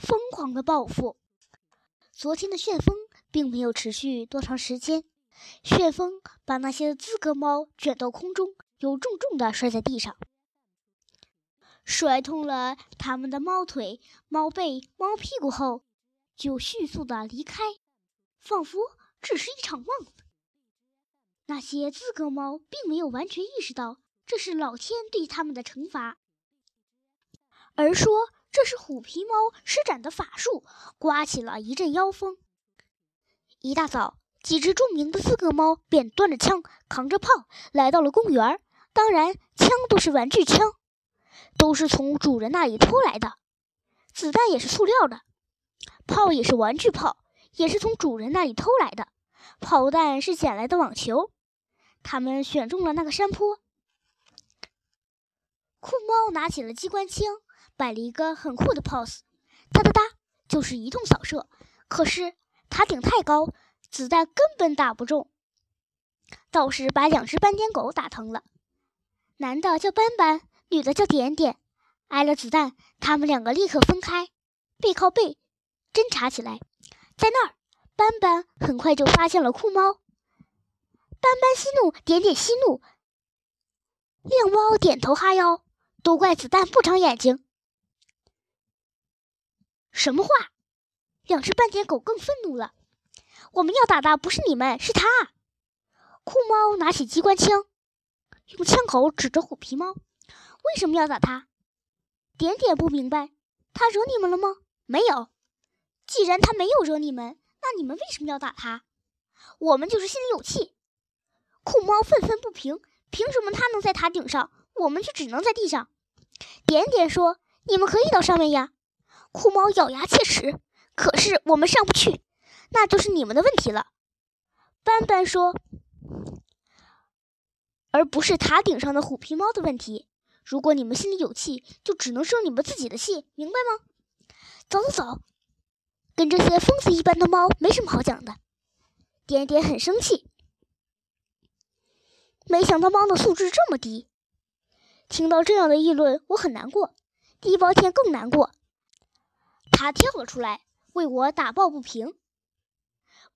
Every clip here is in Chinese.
疯狂的报复。昨天的旋风并没有持续多长时间，旋风把那些资格猫卷到空中，又重重地摔在地上，摔痛了他们的猫腿、猫背、猫屁股后，就迅速地离开，仿佛只是一场梦。那些资格猫并没有完全意识到这是老天对他们的惩罚，而说。这是虎皮猫施展的法术，刮起了一阵妖风。一大早，几只著名的资格猫便端着枪，扛着炮来到了公园。当然，枪都是玩具枪，都是从主人那里偷来的。子弹也是塑料的，炮也是玩具炮，也是从主人那里偷来的。炮弹是捡来的网球。他们选中了那个山坡。酷猫拿起了机关枪。摆了一个很酷的 pose，哒哒哒，就是一通扫射。可是塔顶太高，子弹根本打不中，倒是把两只斑点狗打疼了。男的叫斑斑，女的叫点点。挨了子弹，他们两个立刻分开，背靠背侦查起来。在那儿，斑斑很快就发现了酷猫。斑斑息怒，点点息怒，亮猫点头哈腰，都怪子弹不长眼睛。什么话？两只斑点狗更愤怒了。我们要打的不是你们，是他。酷猫拿起机关枪，用枪口指着虎皮猫。为什么要打他？点点不明白。他惹你们了吗？没有。既然他没有惹你们，那你们为什么要打他？我们就是心里有气。酷猫愤愤不平。凭什么他能在塔顶上，我们却只能在地上？点点说：“你们可以到上面呀。”酷猫咬牙切齿，可是我们上不去，那就是你们的问题了。斑斑说：“而不是塔顶上的虎皮猫的问题。如果你们心里有气，就只能生你们自己的气，明白吗？”走走走，跟这些疯子一般的猫没什么好讲的。点点很生气，没想到猫的素质这么低。听到这样的议论，我很难过。地包天更难过。他跳了出来，为我打抱不平。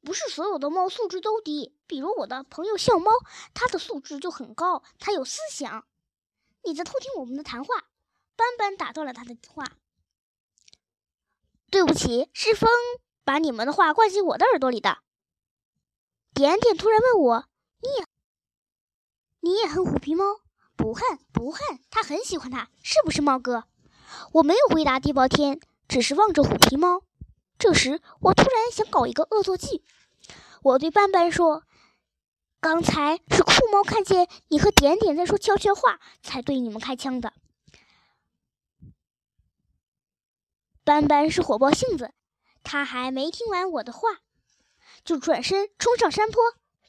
不是所有的猫素质都低，比如我的朋友笑猫，它的素质就很高，它有思想。你在偷听我们的谈话。斑斑打断了他的话。对不起，是风把你们的话灌进我的耳朵里的。点点突然问我：“你也你也恨虎皮猫？不恨，不恨，他很喜欢它，是不是猫哥？”我没有回答地包天。只是望着虎皮猫，这时我突然想搞一个恶作剧。我对斑斑说：“刚才是酷猫看见你和点点在说悄悄话，才对你们开枪的。”斑斑是火爆性子，他还没听完我的话，就转身冲上山坡，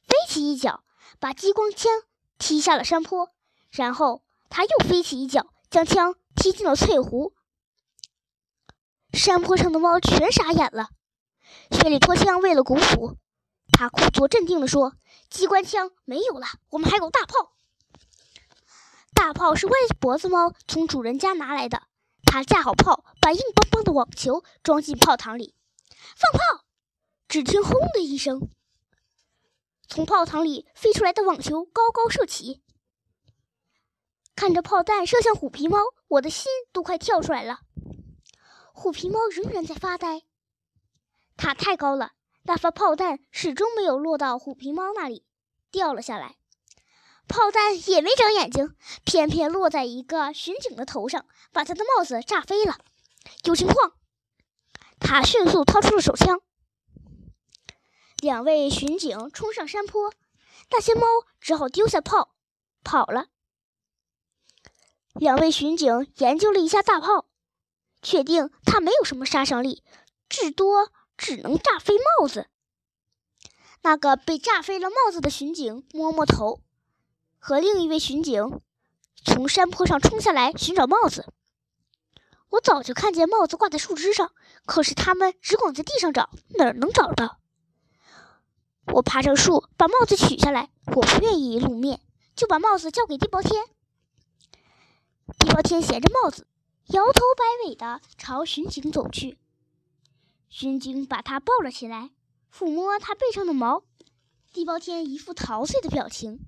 飞起一脚把激光枪踢下了山坡，然后他又飞起一脚将枪踢进了翠湖。山坡上的猫全傻眼了。雪里托枪为了鼓舞，他故作镇定地说：“机关枪没有了，我们还有大炮。大炮是歪脖子猫从主人家拿来的。他架好炮，把硬邦邦的网球装进炮膛里，放炮。只听轰的一声，从炮膛里飞出来的网球高高射起。看着炮弹射向虎皮猫，我的心都快跳出来了。”虎皮猫仍然在发呆。塔太高了，那发炮弹始终没有落到虎皮猫那里，掉了下来。炮弹也没长眼睛，偏偏落在一个巡警的头上，把他的帽子炸飞了。有情况！他迅速掏出了手枪。两位巡警冲上山坡，那些猫只好丢下炮跑了。两位巡警研究了一下大炮。确定它没有什么杀伤力，至多只能炸飞帽子。那个被炸飞了帽子的巡警摸摸头，和另一位巡警从山坡上冲下来寻找帽子。我早就看见帽子挂在树枝上，可是他们只管在地上找，哪儿能找到？我爬上树把帽子取下来，我不愿意露面，就把帽子交给地包天。地包天衔着帽子。摇头摆尾的朝巡警走去，巡警把它抱了起来，抚摸它背上的毛。地包天一副陶醉的表情。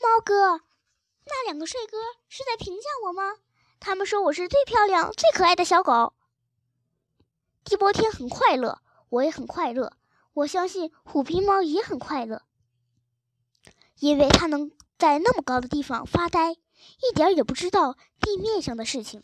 猫哥，那两个帅哥是在评价我吗？他们说我是最漂亮、最可爱的小狗。地包天很快乐，我也很快乐。我相信虎皮猫也很快乐，因为它能在那么高的地方发呆，一点也不知道地面上的事情。